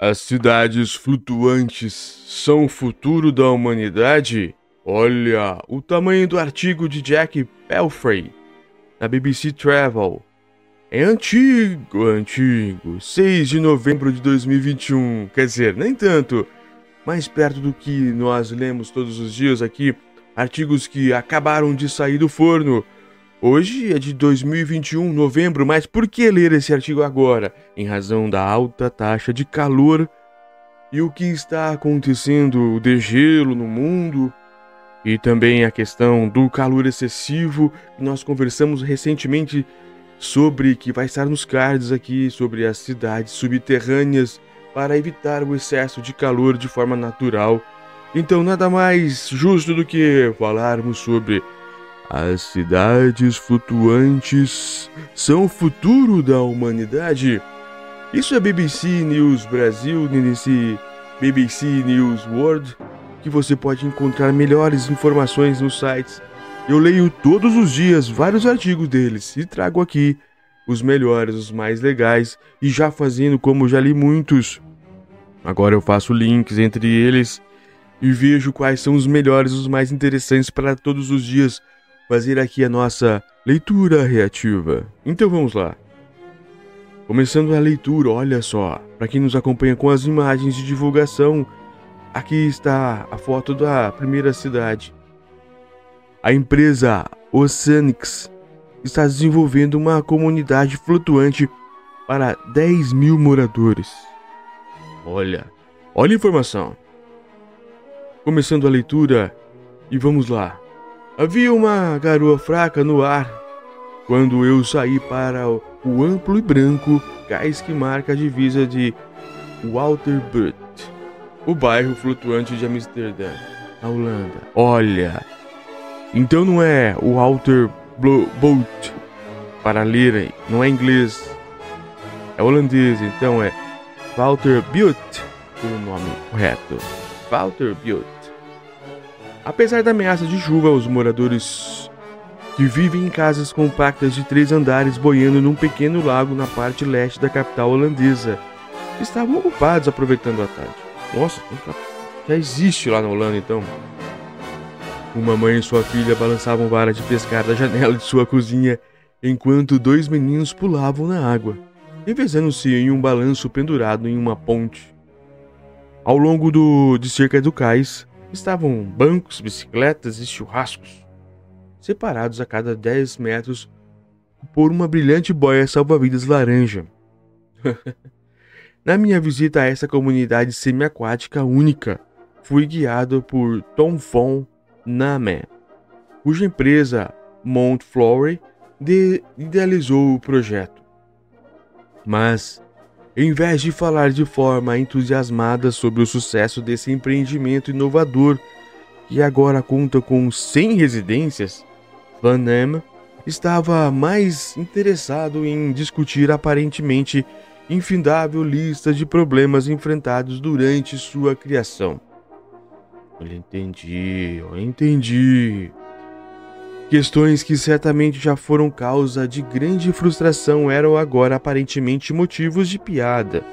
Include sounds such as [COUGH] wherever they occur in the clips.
As cidades flutuantes são o futuro da humanidade? Olha o tamanho do artigo de Jack Pelfrey na BBC Travel. É antigo, antigo. 6 de novembro de 2021. Quer dizer, nem tanto. Mais perto do que nós lemos todos os dias aqui. Artigos que acabaram de sair do forno. Hoje é de 2021, novembro, mas por que ler esse artigo agora? Em razão da alta taxa de calor e o que está acontecendo, o degelo no mundo e também a questão do calor excessivo. Nós conversamos recentemente sobre que vai estar nos cards aqui sobre as cidades subterrâneas para evitar o excesso de calor de forma natural. Então, nada mais justo do que falarmos sobre as cidades flutuantes são o futuro da humanidade? Isso é BBC News Brasil nesse BBC News World, que você pode encontrar melhores informações nos sites. Eu leio todos os dias vários artigos deles e trago aqui os melhores, os mais legais, e já fazendo como já li muitos. Agora eu faço links entre eles e vejo quais são os melhores, os mais interessantes para todos os dias fazer aqui a nossa leitura reativa. Então vamos lá. Começando a leitura, olha só, para quem nos acompanha com as imagens de divulgação, aqui está a foto da primeira cidade. A empresa Oceanics está desenvolvendo uma comunidade flutuante para 10 mil moradores. Olha, olha a informação. Começando a leitura e vamos lá. Havia uma garoa fraca no ar quando eu saí para o amplo e branco cais que marca a divisa de Walterbut, o bairro flutuante de Amsterdã, na Holanda. Olha, então não é Walter Boat para ler, não é inglês, é holandês, então é Walter Butte, o nome correto. Walter Butte. Apesar da ameaça de chuva, os moradores que vivem em casas compactas de três andares boiando num pequeno lago na parte leste da capital holandesa estavam ocupados aproveitando a tarde. Nossa, já existe lá na Holanda então. Uma mãe e sua filha balançavam vara de pescar da janela de sua cozinha enquanto dois meninos pulavam na água, revezando-se em um balanço pendurado em uma ponte. Ao longo do, de cerca do cais, estavam bancos, bicicletas e churrascos, separados a cada 10 metros por uma brilhante boia salva-vidas laranja. [LAUGHS] Na minha visita a essa comunidade semiaquática única, fui guiado por Tom Von Name, cuja empresa Mount Flowery idealizou o projeto. Mas em vez de falar de forma entusiasmada sobre o sucesso desse empreendimento inovador, que agora conta com 100 residências, Van Damme estava mais interessado em discutir aparentemente infindável lista de problemas enfrentados durante sua criação. Eu entendi, eu entendi. Questões que certamente já foram causa de grande frustração eram agora aparentemente motivos de piada.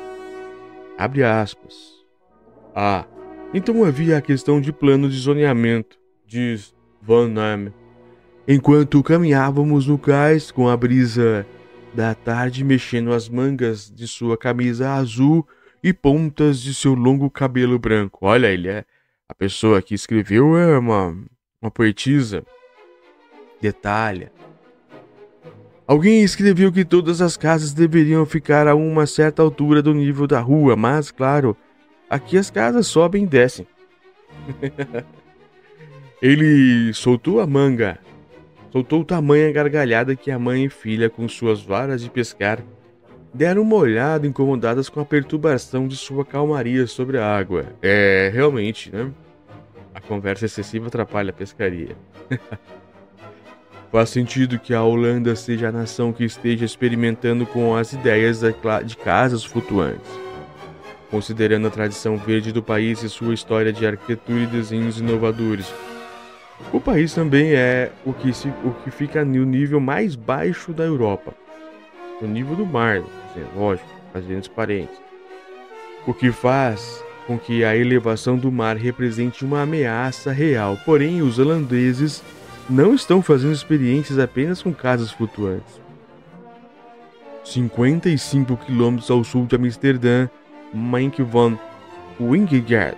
Abre aspas. Ah, então havia a questão de plano de zoneamento, diz Van. Enquanto caminhávamos no cais com a brisa da tarde mexendo as mangas de sua camisa azul e pontas de seu longo cabelo branco. Olha, ele é a pessoa que escreveu é uma uma poetisa detalha. Alguém escreveu que todas as casas deveriam ficar a uma certa altura do nível da rua, mas, claro, aqui as casas sobem e descem. [LAUGHS] Ele soltou a manga, soltou tamanha gargalhada que a mãe e filha, com suas varas de pescar, deram uma olhada incomodadas com a perturbação de sua calmaria sobre a água. É, realmente, né? A conversa excessiva atrapalha a pescaria. [LAUGHS] Faz sentido que a Holanda seja a nação que esteja experimentando com as ideias de casas flutuantes. Considerando a tradição verde do país e sua história de arquitetura e desenhos inovadores, o país também é o que, se, o que fica no nível mais baixo da Europa, no nível do mar, lógico, fazendo parentes. o que faz com que a elevação do mar represente uma ameaça real. Porém, os holandeses não estão fazendo experiências apenas com casas flutuantes. 55 quilômetros ao sul de Amsterdã, Mike van Wingegaard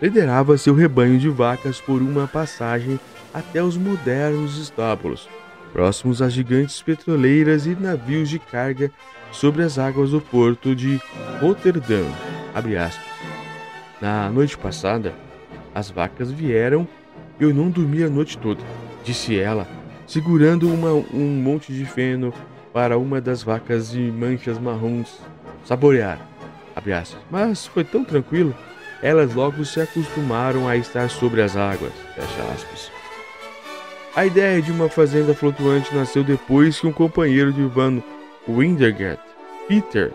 liderava seu rebanho de vacas por uma passagem até os modernos estábulos, próximos a gigantes petroleiras e navios de carga sobre as águas do porto de Rotterdam. Na noite passada, as vacas vieram eu não dormi a noite toda, disse ela, segurando uma, um monte de feno para uma das vacas de manchas marrons saborear. Mas foi tão tranquilo, elas logo se acostumaram a estar sobre as águas. A ideia de uma fazenda flutuante nasceu depois que um companheiro de Van Windergat, Peter,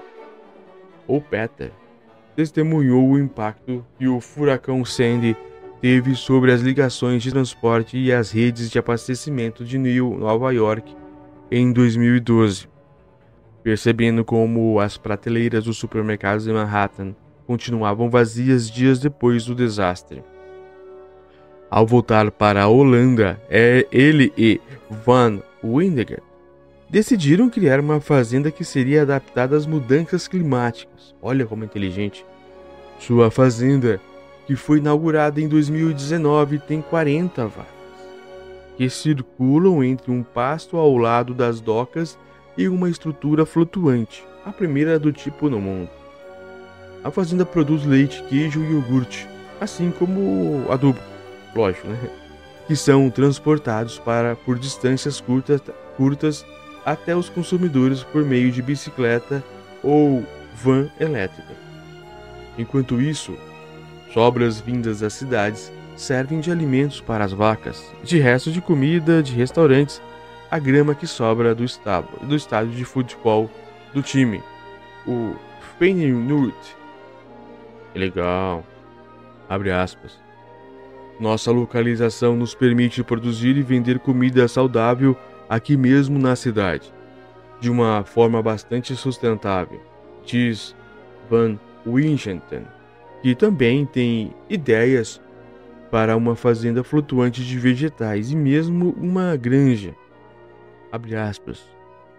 ou Peter, testemunhou o impacto que o furacão Sandy teve sobre as ligações de transporte e as redes de abastecimento de New Nova York em 2012, percebendo como as prateleiras dos supermercados em Manhattan continuavam vazias dias depois do desastre. Ao voltar para a Holanda, é ele e Van Windegaard decidiram criar uma fazenda que seria adaptada às mudanças climáticas. Olha como é inteligente. Sua fazenda, que foi inaugurada em 2019, tem 40 vacas, que circulam entre um pasto ao lado das docas e uma estrutura flutuante, a primeira do tipo no mundo. A fazenda produz leite, queijo e iogurte, assim como adubo, lógico, né? Que são transportados para por distâncias curtas, curtas até os consumidores por meio de bicicleta ou van elétrica. Enquanto isso, sobras vindas das cidades servem de alimentos para as vacas, de restos de comida de restaurantes, a grama que sobra do estádio, do estádio de futebol do time, o Feyenoord. Legal. Abre aspas. Nossa localização nos permite produzir e vender comida saudável aqui mesmo na cidade, de uma forma bastante sustentável, diz Van Winchenten, que também tem ideias para uma fazenda flutuante de vegetais e mesmo uma granja.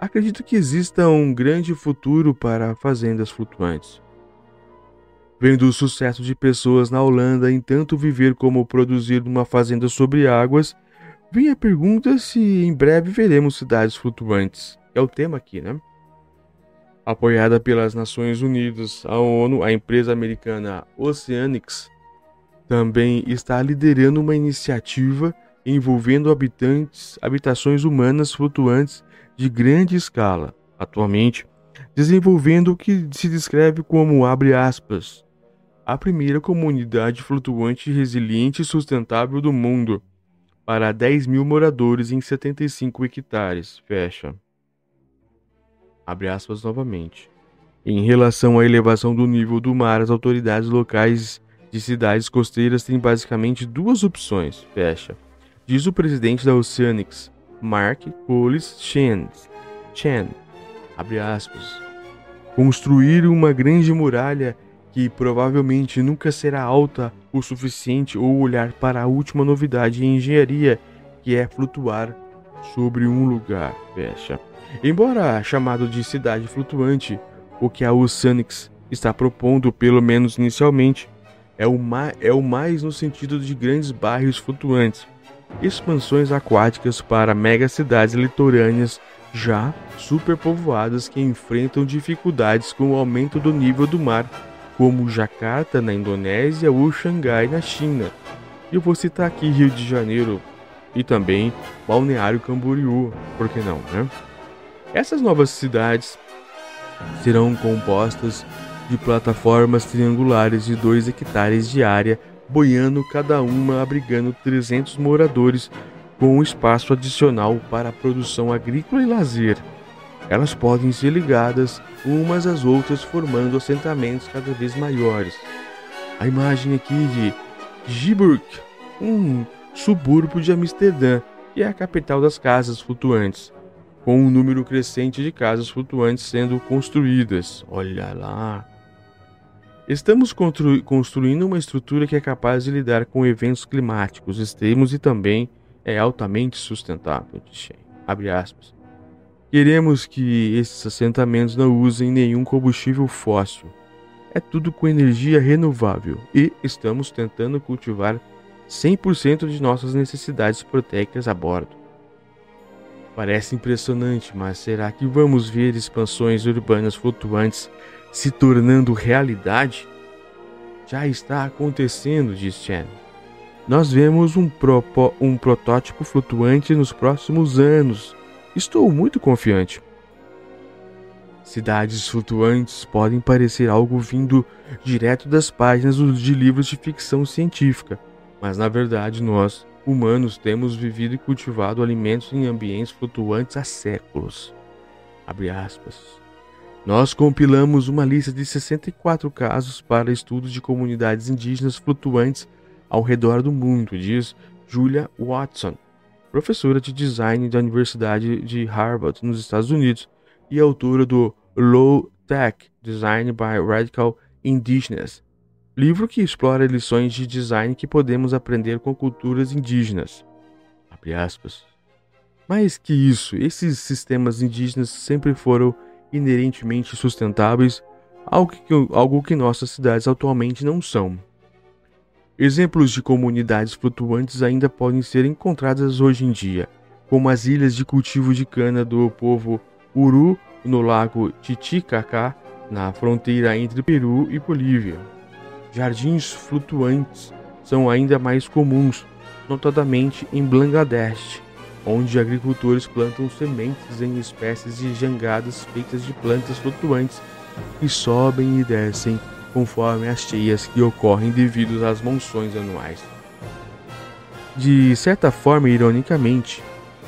Acredito que exista um grande futuro para fazendas flutuantes. Vendo o sucesso de pessoas na Holanda em tanto viver como produzir numa fazenda sobre águas, vem a pergunta se em breve veremos cidades flutuantes. É o tema aqui, né? Apoiada pelas Nações Unidas, a ONU, a empresa americana Oceanics também está liderando uma iniciativa envolvendo habitantes, habitações humanas flutuantes de grande escala, atualmente desenvolvendo o que se descreve como abre aspas, a primeira comunidade flutuante resiliente e sustentável do mundo, para 10 mil moradores em 75 hectares. Fecha. Abre aspas novamente. Em relação à elevação do nível do mar, as autoridades locais de cidades costeiras têm basicamente duas opções. Fecha. Diz o presidente da Oceanics, Mark Polis Chen. Chen. Abre aspas. Construir uma grande muralha que provavelmente nunca será alta o suficiente ou olhar para a última novidade em engenharia, que é flutuar sobre um lugar. Fecha. Embora chamado de cidade flutuante, o que a Oceanics está propondo, pelo menos inicialmente, é o, é o mais no sentido de grandes bairros flutuantes, expansões aquáticas para megacidades litorâneas já superpovoadas que enfrentam dificuldades com o aumento do nível do mar como Jakarta na Indonésia ou Xangai na China. Eu vou citar aqui Rio de Janeiro e também Balneário Camboriú, por que não, né? Essas novas cidades serão compostas de plataformas triangulares de 2 hectares de área, boiando cada uma abrigando 300 moradores com um espaço adicional para a produção agrícola e lazer. Elas podem ser ligadas umas às outras, formando assentamentos cada vez maiores. A imagem aqui de Giburg, um subúrbio de Amsterdã, que é a capital das casas flutuantes, com um número crescente de casas flutuantes sendo construídas. Olha lá. Estamos construindo uma estrutura que é capaz de lidar com eventos climáticos extremos e também é altamente sustentável. Abre aspas. Queremos que esses assentamentos não usem nenhum combustível fóssil. É tudo com energia renovável e estamos tentando cultivar 100% de nossas necessidades proteicas a bordo. Parece impressionante, mas será que vamos ver expansões urbanas flutuantes se tornando realidade? Já está acontecendo, diz Chen. Nós vemos um, propo, um protótipo flutuante nos próximos anos. Estou muito confiante. Cidades flutuantes podem parecer algo vindo direto das páginas de livros de ficção científica, mas na verdade nós, humanos, temos vivido e cultivado alimentos em ambientes flutuantes há séculos. Nós compilamos uma lista de 64 casos para estudos de comunidades indígenas flutuantes ao redor do mundo, diz Julia Watson, professora de design da Universidade de Harvard, nos Estados Unidos, e autora do Low Tech Design by Radical Indigenous, livro que explora lições de design que podemos aprender com culturas indígenas. Mais que isso, esses sistemas indígenas sempre foram inerentemente sustentáveis, algo que, algo que nossas cidades atualmente não são. Exemplos de comunidades flutuantes ainda podem ser encontradas hoje em dia, como as ilhas de cultivo de cana do povo Uru no lago Titicaca, na fronteira entre Peru e Bolívia. Jardins flutuantes são ainda mais comuns, notadamente em Bangladesh, onde agricultores plantam sementes em espécies de jangadas feitas de plantas flutuantes que sobem e descem conforme as cheias que ocorrem devido às monções anuais. De certa forma, ironicamente,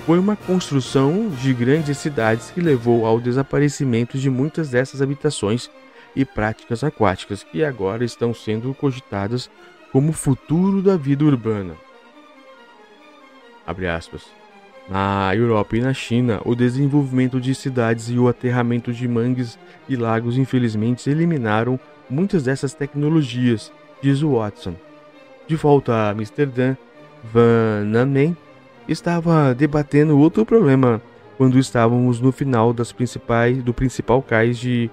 foi uma construção de grandes cidades que levou ao desaparecimento de muitas dessas habitações e práticas aquáticas que agora estão sendo cogitadas como futuro da vida urbana. Na Europa e na China, o desenvolvimento de cidades e o aterramento de mangues e lagos infelizmente eliminaram muitas dessas tecnologias, diz Watson. De volta a Amsterdã, Van Namen estava debatendo outro problema quando estávamos no final das principais, do principal cais de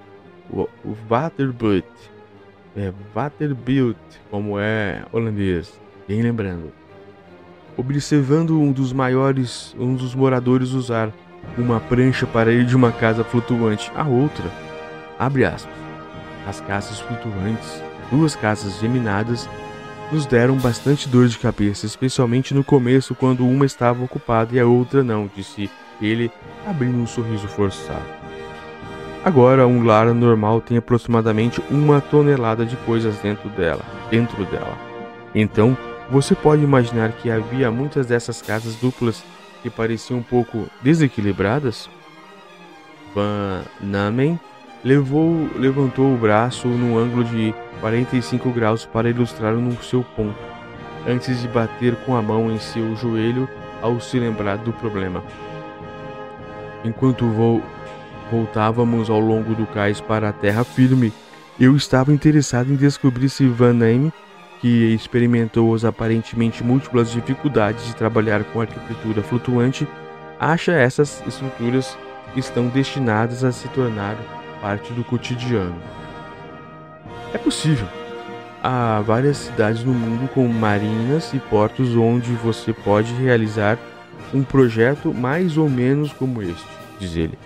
Waterbuurt. É Waterbuurt, como é holandês. Bem lembrando. Observando um dos maiores, um dos moradores usar uma prancha para ir de uma casa flutuante à outra. Abre aspas. As casas flutuantes, duas casas geminadas, nos deram bastante dor de cabeça, especialmente no começo quando uma estava ocupada e a outra não, disse ele, abrindo um sorriso forçado. Agora, um lar normal tem aproximadamente uma tonelada de coisas dentro dela, dentro dela. Então, você pode imaginar que havia muitas dessas casas duplas que pareciam um pouco desequilibradas? Van Namen levou, levantou o braço num ângulo de 45 graus para ilustrar no seu ponto, antes de bater com a mão em seu joelho ao se lembrar do problema. Enquanto vou voltávamos ao longo do cais para a terra firme, eu estava interessado em descobrir se Van Eyme, que experimentou as aparentemente múltiplas dificuldades de trabalhar com arquitetura flutuante, acha essas estruturas estão destinadas a se tornar parte do cotidiano. É possível. Há várias cidades no mundo com marinas e portos onde você pode realizar um projeto mais ou menos como este, diz ele.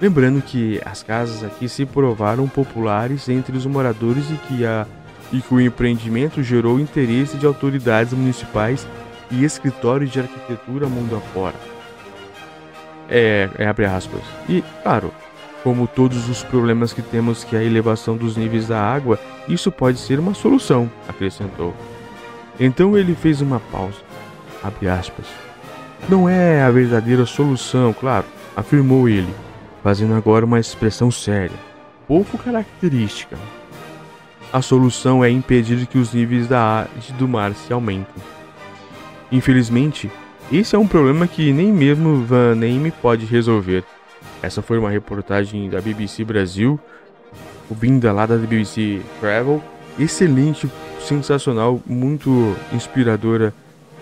Lembrando que as casas aqui se provaram populares entre os moradores e que, a, e que o empreendimento gerou interesse de autoridades municipais e escritórios de arquitetura mundo afora. É, é abre aspas. E, claro, como todos os problemas que temos que a elevação dos níveis da água, isso pode ser uma solução, acrescentou. Então ele fez uma pausa. Abre aspas. Não é a verdadeira solução, claro, afirmou ele fazendo agora uma expressão séria, pouco característica. A solução é impedir que os níveis da arte do mar se aumentem. Infelizmente, esse é um problema que nem mesmo Van Name pode resolver. Essa foi uma reportagem da BBC Brasil, vinda lá da BBC Travel. Excelente, sensacional, muito inspiradora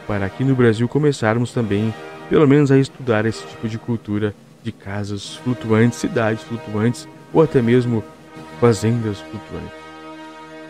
para aqui no Brasil começarmos também, pelo menos, a estudar esse tipo de cultura de casas flutuantes, cidades flutuantes ou até mesmo fazendas flutuantes.